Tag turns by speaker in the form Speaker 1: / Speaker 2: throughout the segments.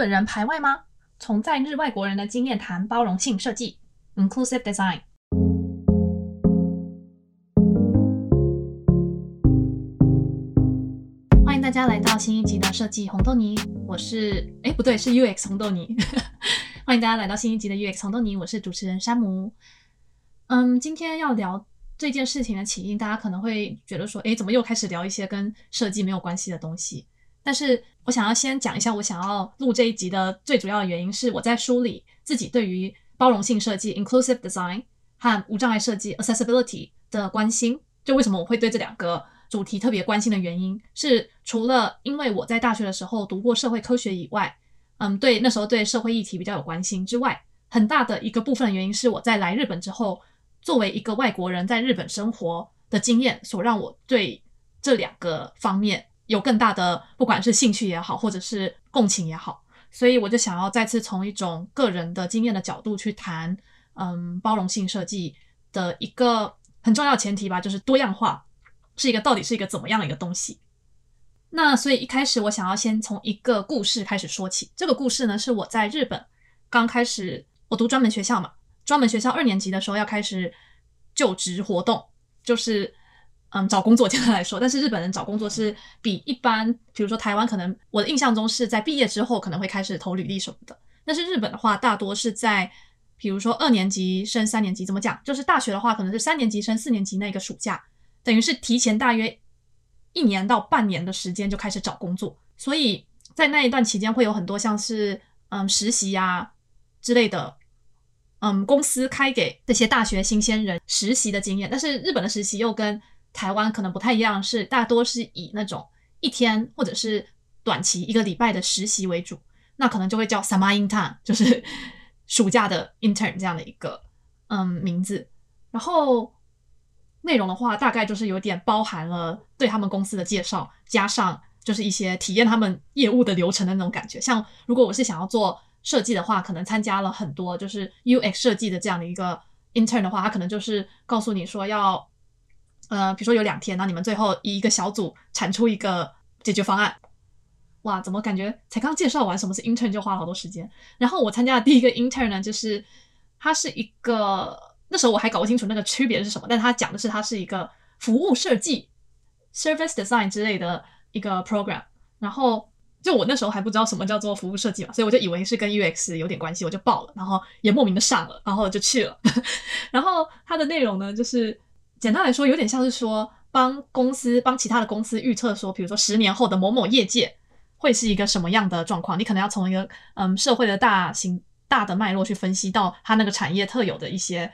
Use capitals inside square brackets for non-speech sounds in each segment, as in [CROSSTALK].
Speaker 1: 本人排外吗？从在日外国人的经验谈包容性设计 （Inclusive Design）。欢迎大家来到新一集的设计红豆泥，我是哎不对，是 UX 红豆泥。[LAUGHS] 欢迎大家来到新一集的 UX 红豆泥，我是主持人山姆。嗯，今天要聊这件事情的起因，大家可能会觉得说，哎，怎么又开始聊一些跟设计没有关系的东西？但是我想要先讲一下，我想要录这一集的最主要的原因是我在梳理自己对于包容性设计 （inclusive design） 和无障碍设计 （accessibility） 的关心。就为什么我会对这两个主题特别关心的原因，是除了因为我在大学的时候读过社会科学以外，嗯，对那时候对社会议题比较有关心之外，很大的一个部分的原因是我在来日本之后，作为一个外国人在日本生活的经验，所让我对这两个方面。有更大的，不管是兴趣也好，或者是共情也好，所以我就想要再次从一种个人的经验的角度去谈，嗯，包容性设计的一个很重要前提吧，就是多样化是一个到底是一个怎么样的一个东西。那所以一开始我想要先从一个故事开始说起，这个故事呢是我在日本刚开始我读专门学校嘛，专门学校二年级的时候要开始就职活动，就是。嗯，找工作 [LAUGHS] 简单来说，但是日本人找工作是比一般，比如说台湾，可能我的印象中是在毕业之后可能会开始投履历什么的。但是日本的话，大多是在，比如说二年级升三年级，怎么讲？就是大学的话，可能是三年级升四年级那个暑假，等于是提前大约一年到半年的时间就开始找工作。所以在那一段期间，会有很多像是嗯实习呀、啊、之类的，嗯公司开给这些大学新鲜人实习的经验。但是日本的实习又跟台湾可能不太一样，是大多是以那种一天或者是短期一个礼拜的实习为主，那可能就会叫 summer intern，[LAUGHS] 就是暑假的 intern 这样的一个嗯名字。然后内容的话，大概就是有点包含了对他们公司的介绍，加上就是一些体验他们业务的流程的那种感觉。像如果我是想要做设计的话，可能参加了很多就是 UX 设计的这样的一个 intern 的话，他可能就是告诉你说要。呃，比如说有两天，那你们最后以一个小组产出一个解决方案。哇，怎么感觉才刚介绍完什么是 intern 就花了好多时间？然后我参加的第一个 intern 呢，就是它是一个那时候我还搞不清楚那个区别是什么，但它讲的是它是一个服务设计 （service design） 之类的一个 program。然后就我那时候还不知道什么叫做服务设计嘛，所以我就以为是跟 UX 有点关系，我就报了，然后也莫名的上了，然后就去了。[LAUGHS] 然后它的内容呢，就是。简单来说，有点像是说帮公司帮其他的公司预测说，比如说十年后的某某业界会是一个什么样的状况。你可能要从一个嗯社会的大型大的脉络去分析到它那个产业特有的一些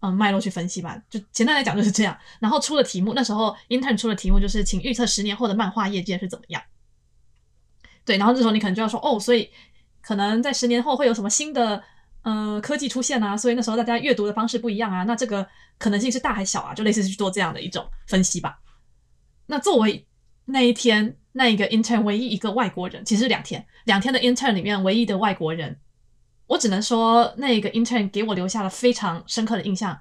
Speaker 1: 嗯脉络去分析吧。就简单来讲就是这样。然后出了题目，那时候 intern 出的题目就是请预测十年后的漫画业界是怎么样。对，然后这时候你可能就要说哦，所以可能在十年后会有什么新的。呃，科技出现啊，所以那时候大家阅读的方式不一样啊，那这个可能性是大还小啊？就类似去做这样的一种分析吧。那作为那一天那一个 intern 唯一一个外国人，其实是两天两天的 intern 里面唯一的外国人，我只能说那个 intern 给我留下了非常深刻的印象。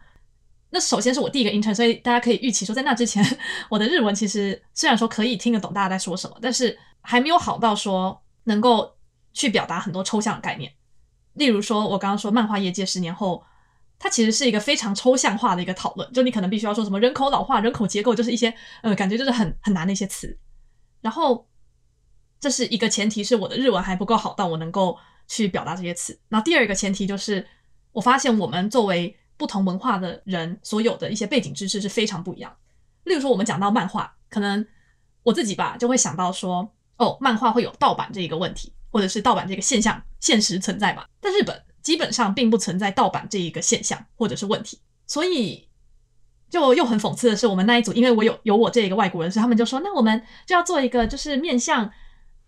Speaker 1: 那首先是我第一个 intern，所以大家可以预期说，在那之前 [LAUGHS] 我的日文其实虽然说可以听得懂大家在说什么，但是还没有好到说能够去表达很多抽象的概念。例如说，我刚刚说漫画业界十年后，它其实是一个非常抽象化的一个讨论，就你可能必须要说什么人口老化、人口结构，就是一些呃感觉就是很很难的一些词。然后这是一个前提，是我的日文还不够好到我能够去表达这些词。那第二个前提就是，我发现我们作为不同文化的人，所有的一些背景知识是非常不一样。例如说，我们讲到漫画，可能我自己吧就会想到说，哦，漫画会有盗版这一个问题。或者是盗版这个现象现实存在吧，但日本基本上并不存在盗版这一个现象或者是问题，所以就又很讽刺的是，我们那一组因为我有有我这一个外国人，所以他们就说，那我们就要做一个就是面向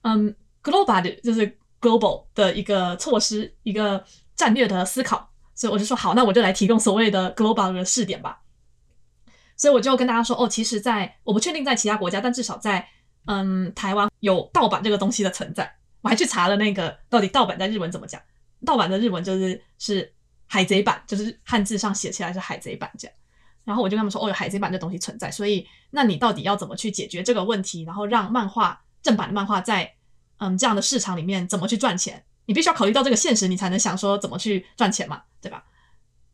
Speaker 1: 嗯 global 的，就是 global 的一个措施，一个战略的思考，所以我就说好，那我就来提供所谓的 global 的试点吧。所以我就跟大家说，哦，其实在我不确定在其他国家，但至少在嗯台湾有盗版这个东西的存在。我还去查了那个到底盗版在日文怎么讲？盗版的日文就是是海贼版，就是汉字上写起来是海贼版这样。然后我就跟他们说，哦，有海贼版这东西存在，所以那你到底要怎么去解决这个问题？然后让漫画正版的漫画在嗯这样的市场里面怎么去赚钱？你必须要考虑到这个现实，你才能想说怎么去赚钱嘛，对吧？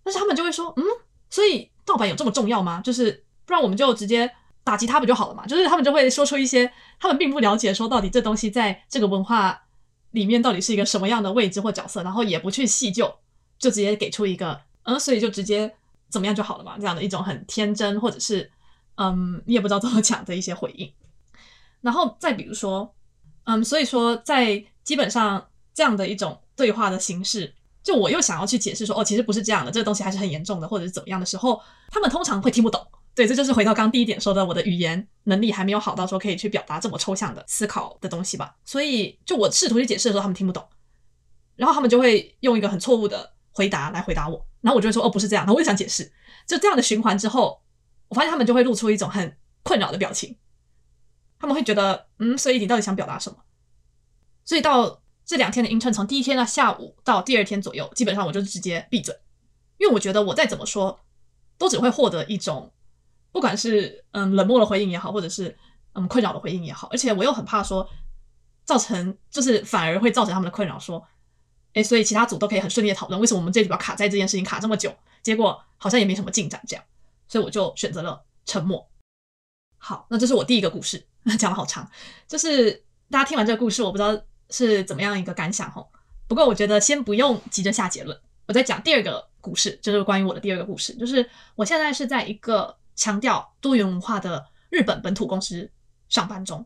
Speaker 1: 但是他们就会说，嗯，所以盗版有这么重要吗？就是不然我们就直接打击他不就好了嘛？就是他们就会说出一些他们并不了解，说到底这东西在这个文化里面到底是一个什么样的位置或角色，然后也不去细究，就直接给出一个，嗯，所以就直接怎么样就好了嘛？这样的一种很天真或者是嗯，你也不知道怎么讲的一些回应。然后再比如说，嗯，所以说在基本上。这样的一种对话的形式，就我又想要去解释说，哦，其实不是这样的，这个东西还是很严重的，或者是怎么样的时候，他们通常会听不懂。对，这就是回到刚第一点说的，我的语言能力还没有好到说可以去表达这么抽象的思考的东西吧。所以，就我试图去解释的时候，他们听不懂，然后他们就会用一个很错误的回答来回答我，然后我就会说，哦，不是这样，然后我也想解释，就这样的循环之后，我发现他们就会露出一种很困扰的表情，他们会觉得，嗯，所以你到底想表达什么？所以到。这两天的 intern 从第一天的下午到第二天左右，基本上我就直接闭嘴，因为我觉得我再怎么说，都只会获得一种，不管是嗯冷漠的回应也好，或者是嗯困扰的回应也好，而且我又很怕说，造成就是反而会造成他们的困扰，说，诶，所以其他组都可以很顺利的讨论，为什么我们这里要卡在这件事情卡这么久，结果好像也没什么进展这样，所以我就选择了沉默。好，那这是我第一个故事，[LAUGHS] 讲的好长，就是大家听完这个故事，我不知道。是怎么样一个感想吼？不过我觉得先不用急着下结论，我再讲第二个故事，就是关于我的第二个故事，就是我现在是在一个强调多元文化的日本本土公司上班中。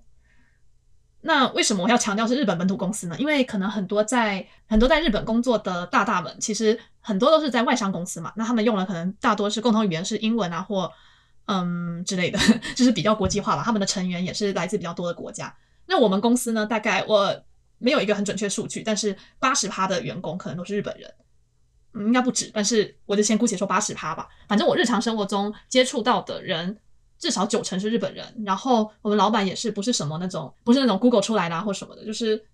Speaker 1: 那为什么我要强调是日本本土公司呢？因为可能很多在很多在日本工作的大大们，其实很多都是在外商公司嘛，那他们用的可能大多是共同语言是英文啊，或嗯之类的，[LAUGHS] 就是比较国际化吧。他们的成员也是来自比较多的国家。那我们公司呢，大概我。没有一个很准确数据，但是八十趴的员工可能都是日本人，应该不止，但是我就先姑且说八十趴吧。反正我日常生活中接触到的人，至少九成是日本人。然后我们老板也是不是什么那种，不是那种 Google 出来的或什么的，就是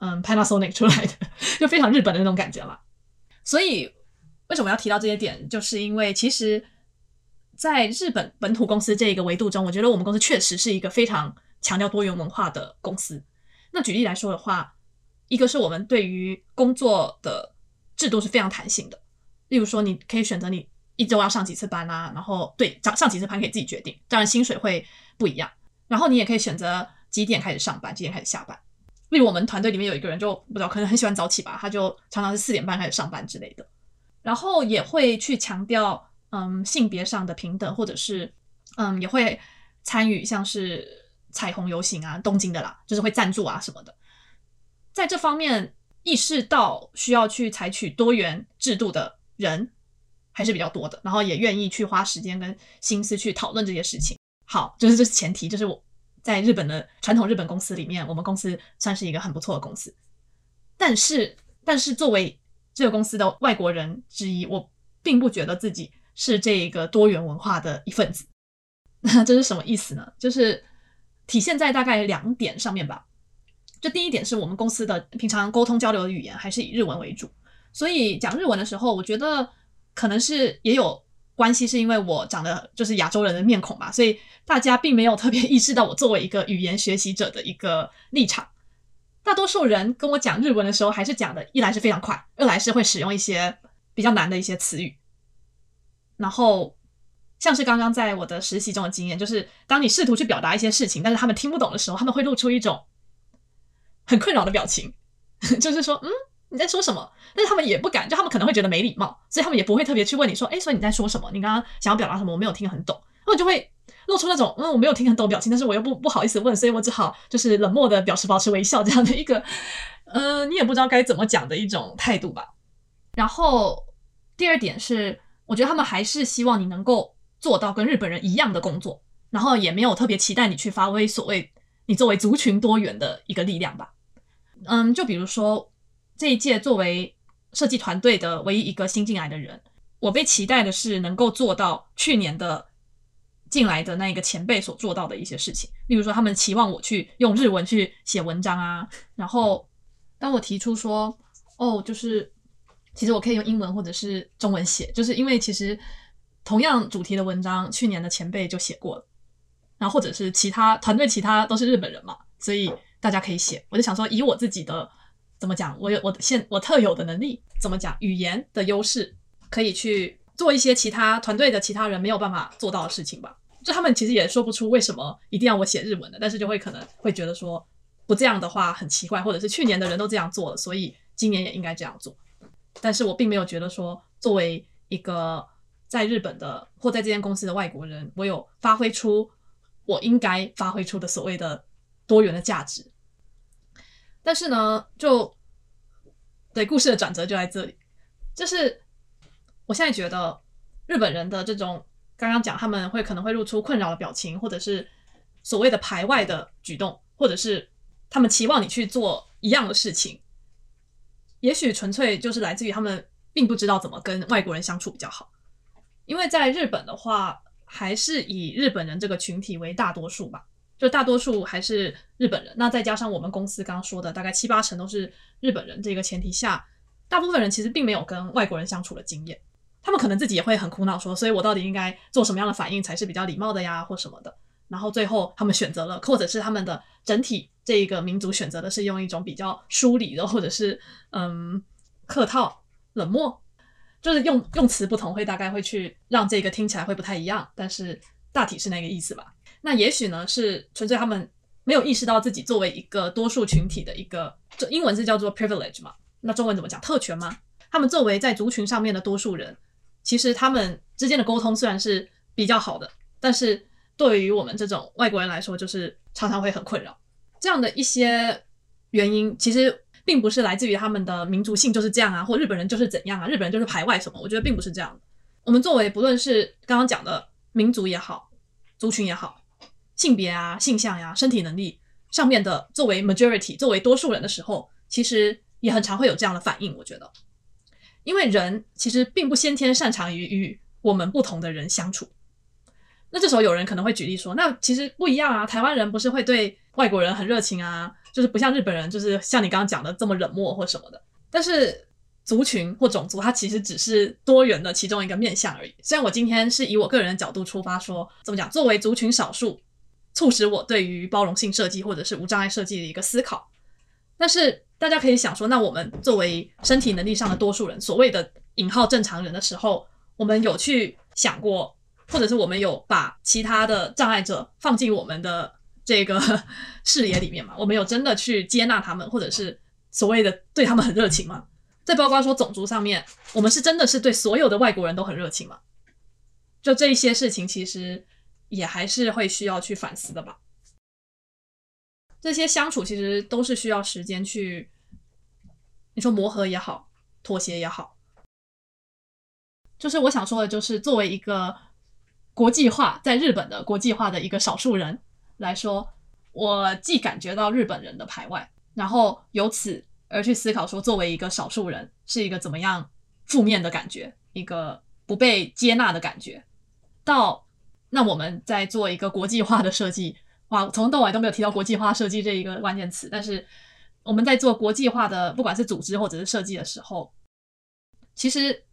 Speaker 1: 嗯 Panasonic 出来的，[LAUGHS] 就非常日本的那种感觉了。所以为什么要提到这些点，就是因为其实在日本本土公司这一个维度中，我觉得我们公司确实是一个非常强调多元文化的公司。那举例来说的话，一个是我们对于工作的制度是非常弹性的，例如说你可以选择你一周要上几次班啊，然后对上上几次班可以自己决定，当然薪水会不一样。然后你也可以选择几点开始上班，几点开始下班。例如我们团队里面有一个人就不知道可能很喜欢早起吧，他就常常是四点半开始上班之类的。然后也会去强调嗯性别上的平等，或者是嗯也会参与像是。彩虹游行啊，东京的啦，就是会赞助啊什么的，在这方面意识到需要去采取多元制度的人还是比较多的，然后也愿意去花时间跟心思去讨论这些事情。好，就是这是前提，就是我在日本的传统日本公司里面，我们公司算是一个很不错的公司。但是，但是作为这个公司的外国人之一，我并不觉得自己是这个多元文化的一份子。那 [LAUGHS] 这是什么意思呢？就是。体现在大概两点上面吧。这第一点是我们公司的平常沟通交流的语言还是以日文为主，所以讲日文的时候，我觉得可能是也有关系，是因为我长得就是亚洲人的面孔吧，所以大家并没有特别意识到我作为一个语言学习者的一个立场。大多数人跟我讲日文的时候，还是讲的一来是非常快，二来是会使用一些比较难的一些词语，然后。像是刚刚在我的实习中的经验，就是当你试图去表达一些事情，但是他们听不懂的时候，他们会露出一种很困扰的表情，[LAUGHS] 就是说，嗯，你在说什么？但是他们也不敢，就他们可能会觉得没礼貌，所以他们也不会特别去问你说，诶，所以你在说什么？你刚刚想要表达什么？我没有听很懂，他们就会露出那种，嗯，我没有听很懂表情，但是我又不不好意思问，所以我只好就是冷漠的表示保持微笑这样的一个，呃，你也不知道该怎么讲的一种态度吧。然后第二点是，我觉得他们还是希望你能够。做到跟日本人一样的工作，然后也没有特别期待你去发挥所谓你作为族群多元的一个力量吧。嗯，就比如说这一届作为设计团队的唯一一个新进来的人，我被期待的是能够做到去年的进来的那一个前辈所做到的一些事情。例如说，他们期望我去用日文去写文章啊，然后当我提出说，哦，就是其实我可以用英文或者是中文写，就是因为其实。同样主题的文章，去年的前辈就写过了，然后或者是其他团队，其他都是日本人嘛，所以大家可以写。我就想说，以我自己的怎么讲？我有我现我特有的能力，怎么讲？语言的优势可以去做一些其他团队的其他人没有办法做到的事情吧。就他们其实也说不出为什么一定要我写日文的，但是就会可能会觉得说不这样的话很奇怪，或者是去年的人都这样做了，所以今年也应该这样做。但是我并没有觉得说作为一个在日本的或在这间公司的外国人，我有发挥出我应该发挥出的所谓的多元的价值。但是呢，就对故事的转折就在这里，就是我现在觉得日本人的这种刚刚讲他们会可能会露出困扰的表情，或者是所谓的排外的举动，或者是他们期望你去做一样的事情，也许纯粹就是来自于他们并不知道怎么跟外国人相处比较好，因为在日本的话，还是以日本人这个群体为大多数吧。就大多数还是日本人，那再加上我们公司刚刚说的大概七八成都是日本人，这个前提下，大部分人其实并没有跟外国人相处的经验，他们可能自己也会很苦恼，说，所以我到底应该做什么样的反应才是比较礼貌的呀，或什么的。然后最后他们选择了，或者是他们的整体这一个民族选择的是用一种比较疏离的，或者是嗯客套、冷漠，就是用用词不同，会大概会去让这个听起来会不太一样，但是大体是那个意思吧。那也许呢，是纯粹他们没有意识到自己作为一个多数群体的一个，这英文是叫做 privilege 嘛？那中文怎么讲？特权吗？他们作为在族群上面的多数人，其实他们之间的沟通虽然是比较好的，但是对于我们这种外国人来说，就是常常会很困扰。这样的一些原因，其实并不是来自于他们的民族性就是这样啊，或日本人就是怎样啊，日本人就是排外什么？我觉得并不是这样的。我们作为不论是刚刚讲的民族也好，族群也好。性别啊、性向呀、啊、身体能力上面的，作为 majority、作为多数人的时候，其实也很常会有这样的反应。我觉得，因为人其实并不先天擅长于与我们不同的人相处。那这时候有人可能会举例说，那其实不一样啊，台湾人不是会对外国人很热情啊，就是不像日本人，就是像你刚刚讲的这么冷漠或什么的。但是族群或种族，它其实只是多元的其中一个面向而已。虽然我今天是以我个人的角度出发，说怎么讲，作为族群少数。促使我对于包容性设计或者是无障碍设计的一个思考，但是大家可以想说，那我们作为身体能力上的多数人，所谓的引号正常人的时候，我们有去想过，或者是我们有把其他的障碍者放进我们的 [LAUGHS] 这个 [LAUGHS] 视野里面吗？我们有真的去接纳他们，或者是所谓的对他们很热情吗？再包括说种族上面，我们是真的是对所有的外国人都很热情吗？就这一些事情，其实。也还是会需要去反思的吧。这些相处其实都是需要时间去，你说磨合也好，妥协也好。就是我想说的，就是作为一个国际化，在日本的国际化的一个少数人来说，我既感觉到日本人的排外，然后由此而去思考说，作为一个少数人是一个怎么样负面的感觉，一个不被接纳的感觉，到。那我们在做一个国际化的设计，哇，从头到尾都没有提到国际化设计这一个关键词。但是我们在做国际化的，不管是组织或者是设计的时候，其实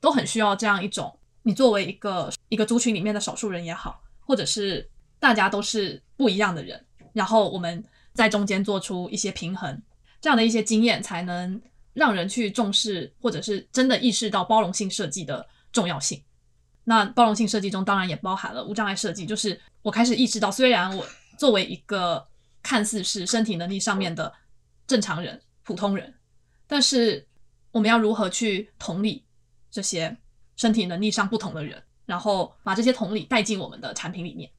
Speaker 1: 都很需要这样一种，你作为一个一个族群里面的少数人也好，或者是大家都是不一样的人，然后我们在中间做出一些平衡，这样的一些经验，才能让人去重视，或者是真的意识到包容性设计的重要性。那包容性设计中当然也包含了无障碍设计，就是我开始意识到，虽然我作为一个看似是身体能力上面的正常人、普通人，但是我们要如何去同理这些身体能力上不同的人，然后把这些同理带进我们的产品里面。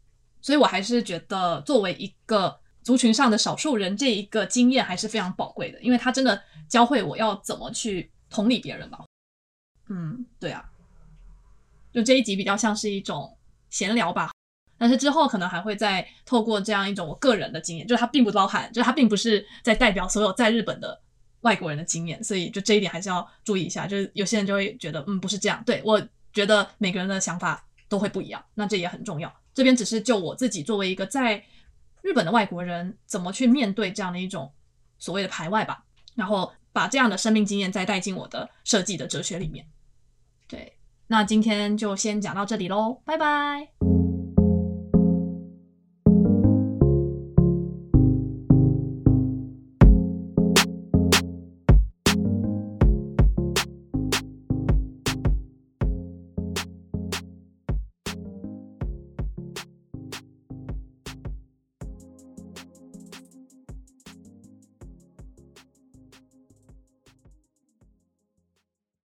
Speaker 1: 所以我还是觉得，作为一个族群上的少数人，这一个经验还是非常宝贵的，因为它真的教会我要怎么去同理别人吧。嗯，对啊。就这一集比较像是一种闲聊吧，但是之后可能还会再透过这样一种我个人的经验，就是它并不包含，就是它并不是在代表所有在日本的外国人的经验，所以就这一点还是要注意一下。就是有些人就会觉得，嗯，不是这样。对，我觉得每个人的想法都会不一样，那这也很重要。这边只是就我自己作为一个在日本的外国人，怎么去面对这样的一种所谓的排外吧，然后把这样的生命经验再带进我的设计的哲学里面。对。那今天就先讲到这里喽，拜拜。